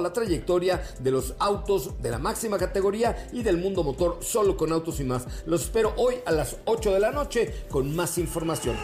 la trayectoria de los autos de la máxima categoría y del mundo motor solo con autos y más. Los espero hoy a las 8 de la noche con más información.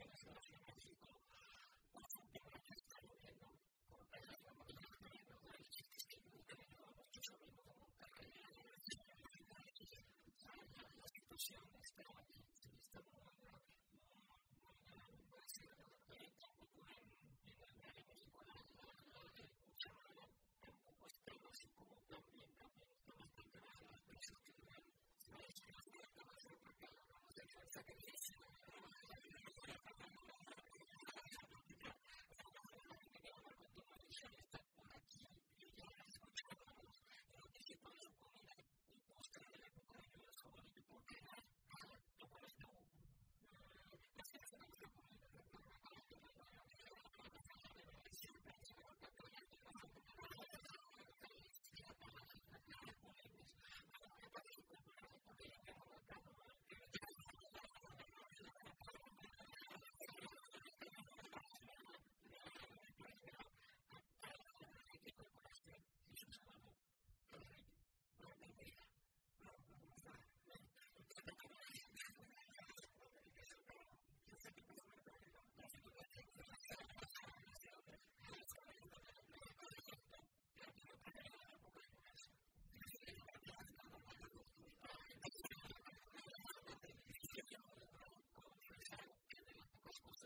watching.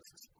This is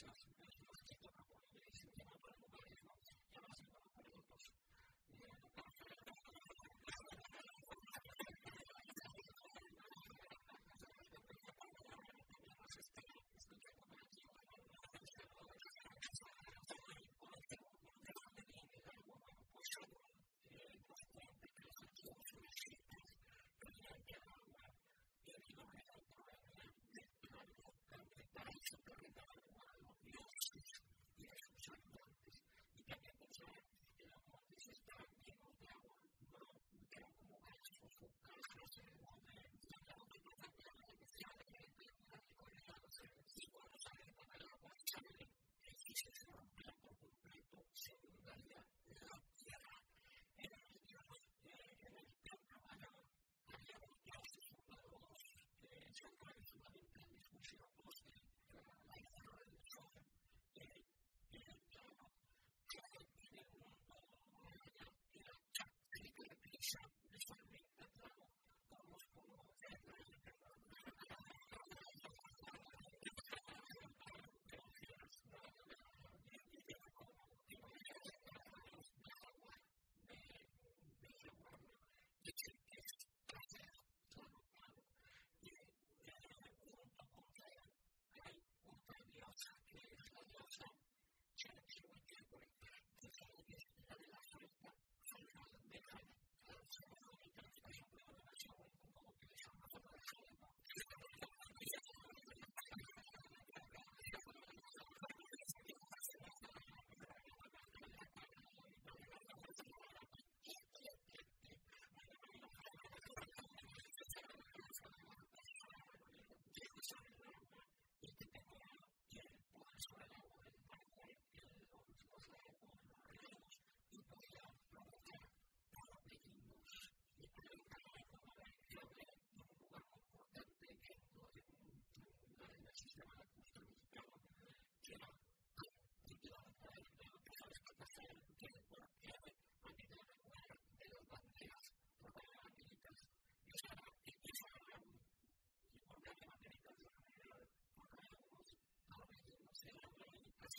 Gracias.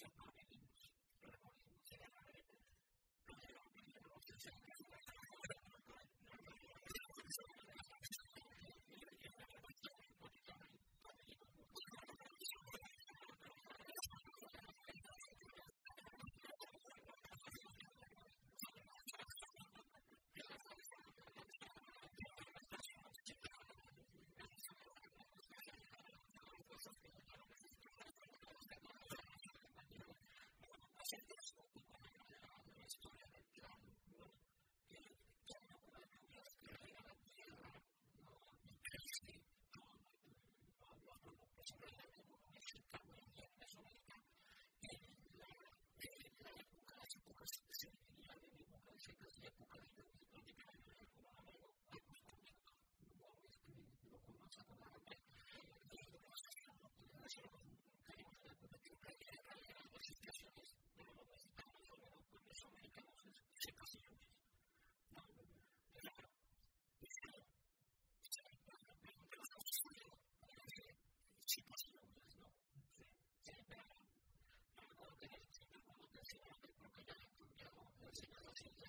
Thank you. l'epoca di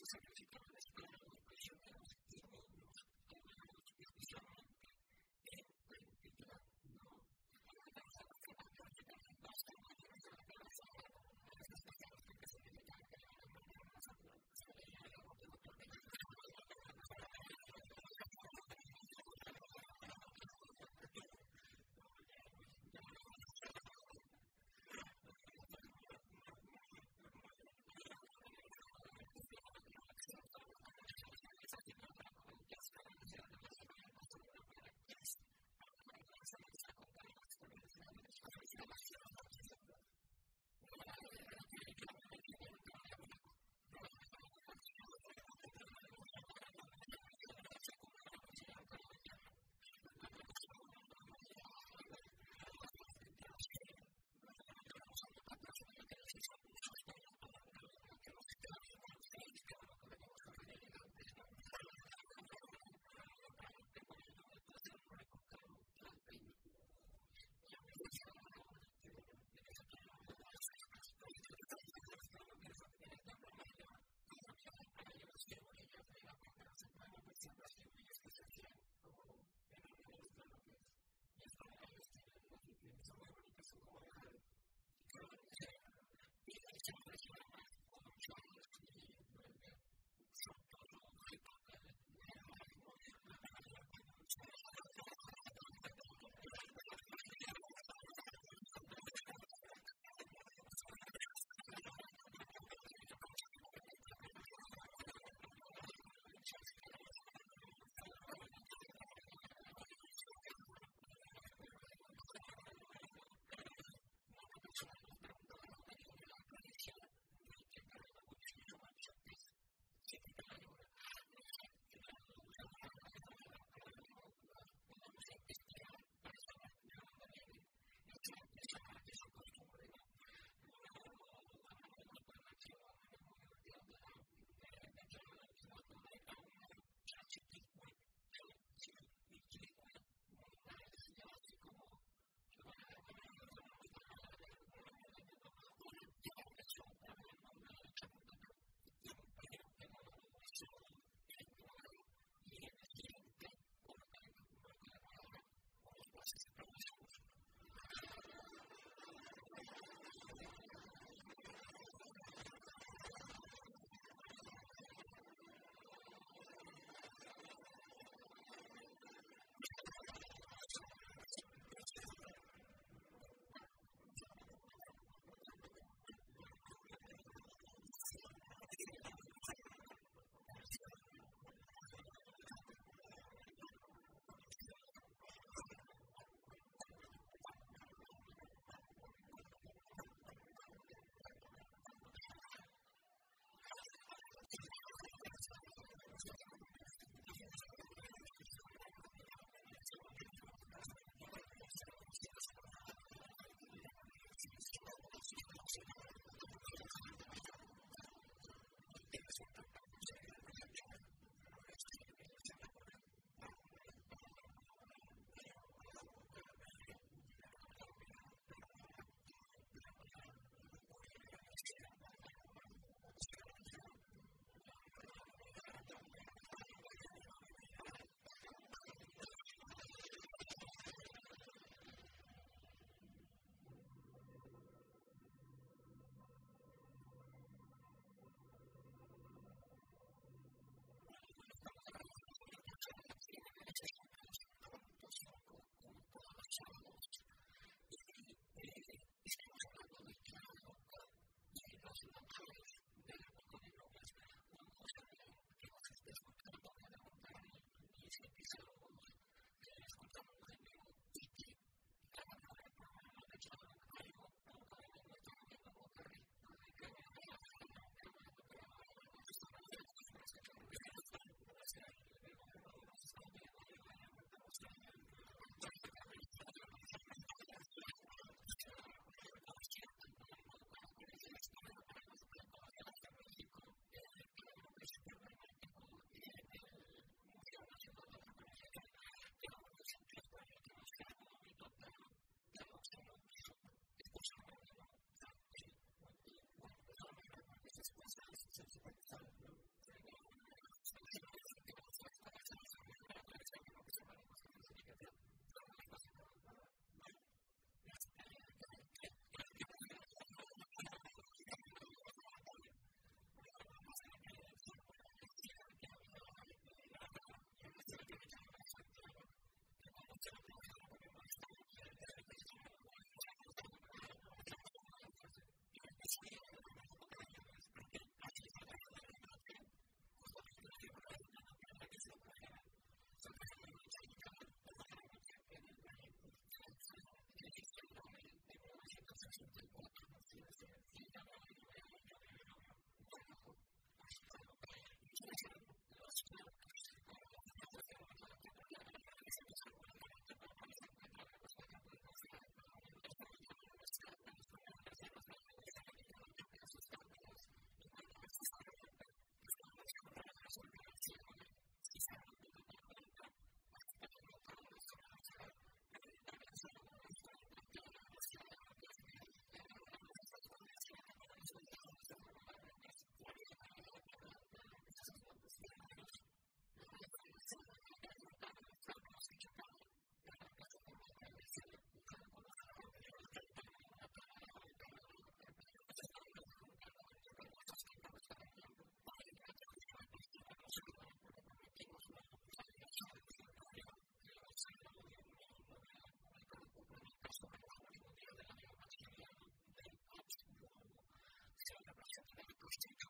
Jesus. Russia. Christian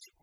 team.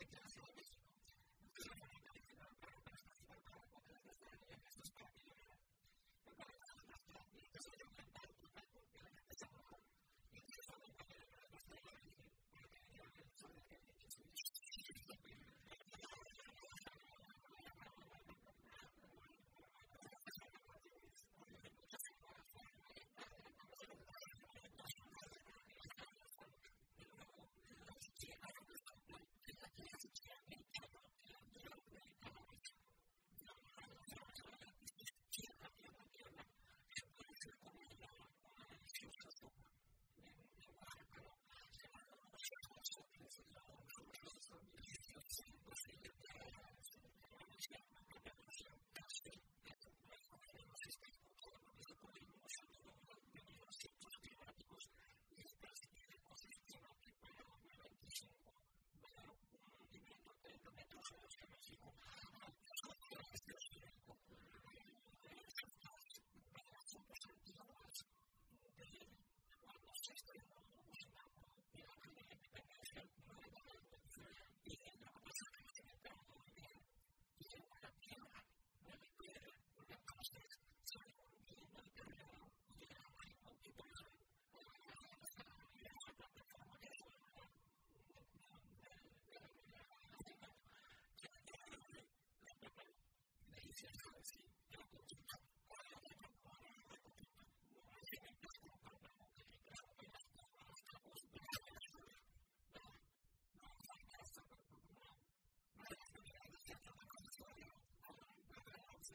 against your.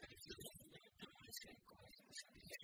ですね。